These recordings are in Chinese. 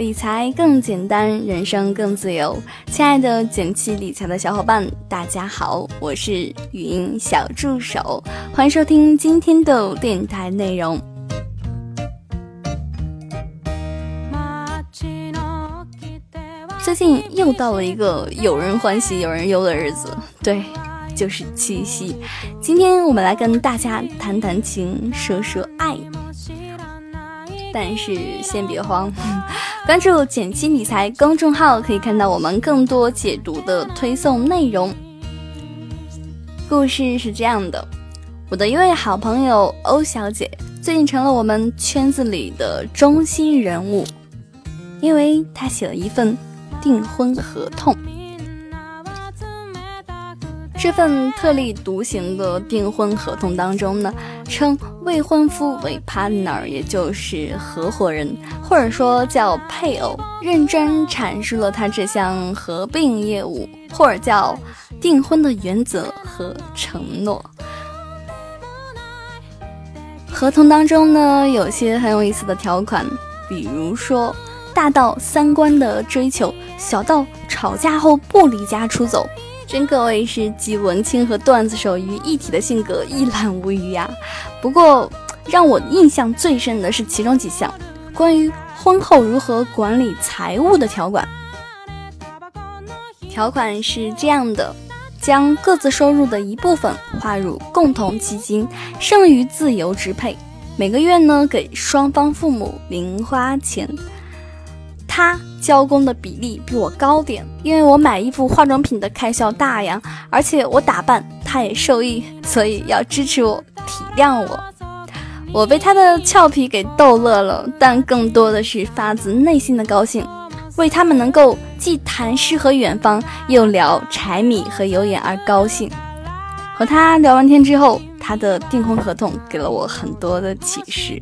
理财更简单，人生更自由。亲爱的简七理财的小伙伴，大家好，我是语音小助手，欢迎收听今天的电台内容。最近又到了一个有人欢喜有人忧的日子，对，就是七夕。今天我们来跟大家谈谈情，说说。但是先别慌，关注“简七理财”公众号，可以看到我们更多解读的推送内容。故事是这样的：我的一位好朋友欧小姐，最近成了我们圈子里的中心人物，因为她写了一份订婚合同。这份特立独行的订婚合同当中呢，称未婚夫为 partner，也就是合伙人，或者说叫配偶，认真阐述了他这项合并业务，或者叫订婚的原则和承诺。合同当中呢，有些很有意思的条款，比如说大到三观的追求，小到吵架后不离家出走。真可谓是集文青和段子手于一体的性格，一览无余呀。不过让我印象最深的是其中几项关于婚后如何管理财务的条款。条款是这样的：将各自收入的一部分划入共同基金，剩余自由支配。每个月呢，给双方父母零花钱。他交工的比例比我高点，因为我买衣服、化妆品的开销大呀，而且我打扮他也受益，所以要支持我、体谅我。我被他的俏皮给逗乐了，但更多的是发自内心的高兴，为他们能够既谈诗和远方，又聊柴米和油盐而高兴。和他聊完天之后，他的订婚合同给了我很多的启示。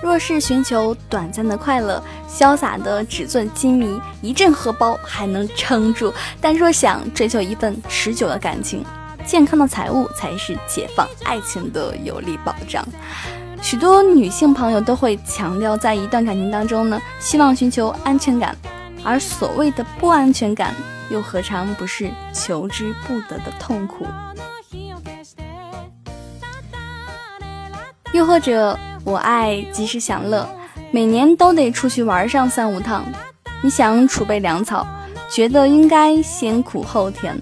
若是寻求短暂的快乐，潇洒的纸醉金迷，一阵荷包还能撑住；但若想追求一份持久的感情，健康的财务才是解放爱情的有力保障。许多女性朋友都会强调，在一段感情当中呢，希望寻求安全感，而所谓的不安全感，又何尝不是求之不得的痛苦？又或者？我爱及时享乐，每年都得出去玩上三五趟。你想储备粮草，觉得应该先苦后甜。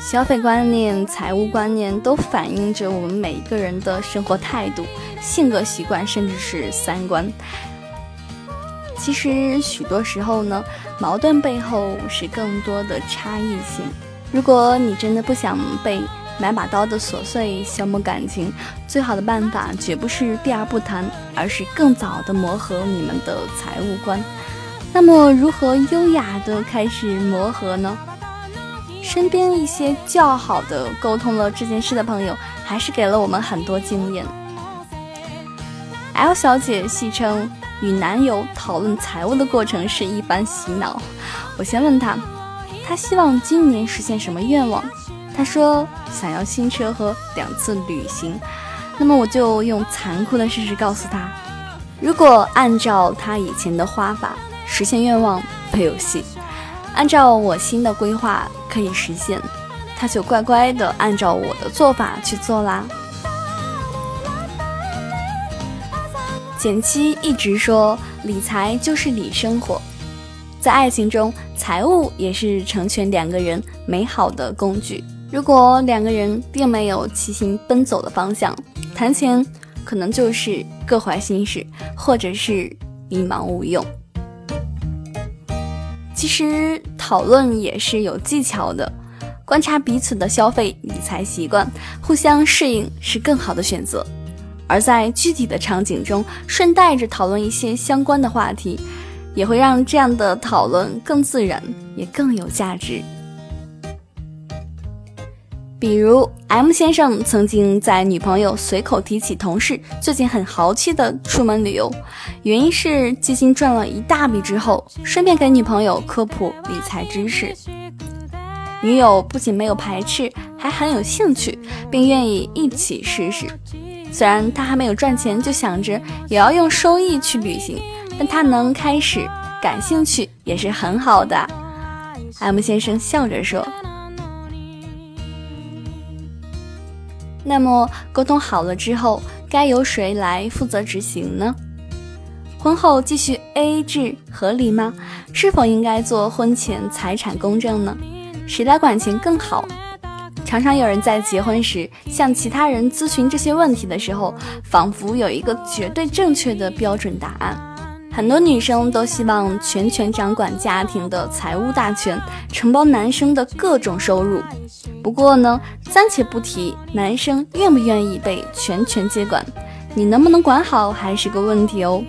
消费观念、财务观念都反映着我们每一个人的生活态度、性格习惯，甚至是三观。其实许多时候呢，矛盾背后是更多的差异性。如果你真的不想被。买把刀的琐碎消磨感情，最好的办法绝不是避而不谈，而是更早的磨合你们的财务观。那么，如何优雅的开始磨合呢？身边一些较好的沟通了这件事的朋友，还是给了我们很多经验。L 小姐戏称与男友讨论财务的过程是一番洗脑。我先问她，她希望今年实现什么愿望？他说想要新车和两次旅行，那么我就用残酷的事实告诉他，如果按照他以前的花法实现愿望没有戏，按照我新的规划可以实现，他就乖乖的按照我的做法去做啦。简七一直说理财就是理生活，在爱情中，财务也是成全两个人美好的工具。如果两个人并没有齐心奔走的方向，谈钱可能就是各怀心事，或者是迷茫无用。其实讨论也是有技巧的，观察彼此的消费理财习惯，互相适应是更好的选择。而在具体的场景中，顺带着讨论一些相关的话题，也会让这样的讨论更自然，也更有价值。比如，M 先生曾经在女朋友随口提起同事最近很豪气的出门旅游，原因是基金赚了一大笔之后，顺便给女朋友科普理财知识。女友不仅没有排斥，还很有兴趣，并愿意一起试试。虽然他还没有赚钱，就想着也要用收益去旅行，但他能开始感兴趣也是很好的。M 先生笑着说：“那么沟通好了之后，该由谁来负责执行呢？婚后继续 AA 制合理吗？是否应该做婚前财产公证呢？谁来管钱更好？”常常有人在结婚时向其他人咨询这些问题的时候，仿佛有一个绝对正确的标准答案。很多女生都希望全权掌管家庭的财务大权，承包男生的各种收入。不过呢，暂且不提男生愿不愿意被全权接管，你能不能管好还是个问题哦。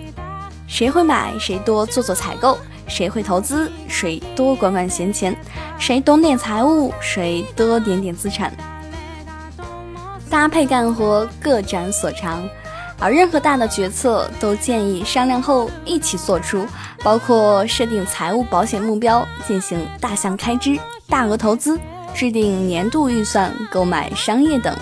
谁会买，谁多做做采购。谁会投资，谁多管管闲钱；谁懂点财务，谁多点点资产。搭配干活，各展所长。而任何大的决策都建议商量后一起做出，包括设定财务保险目标、进行大项开支、大额投资、制定年度预算、购买商业等。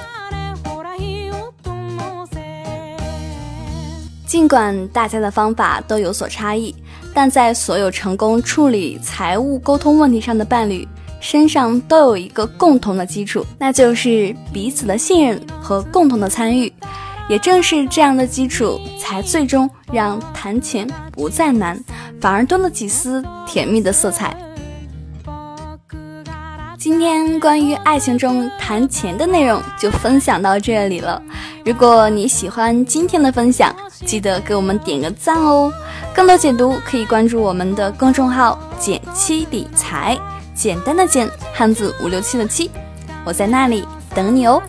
尽管大家的方法都有所差异。但在所有成功处理财务沟通问题上的伴侣身上，都有一个共同的基础，那就是彼此的信任和共同的参与。也正是这样的基础，才最终让谈钱不再难，反而多了几丝甜蜜的色彩。今天关于爱情中谈钱的内容就分享到这里了。如果你喜欢今天的分享，记得给我们点个赞哦。更多解读可以关注我们的公众号“简七理财”，简单的简，汉字五六七的七，我在那里等你哦。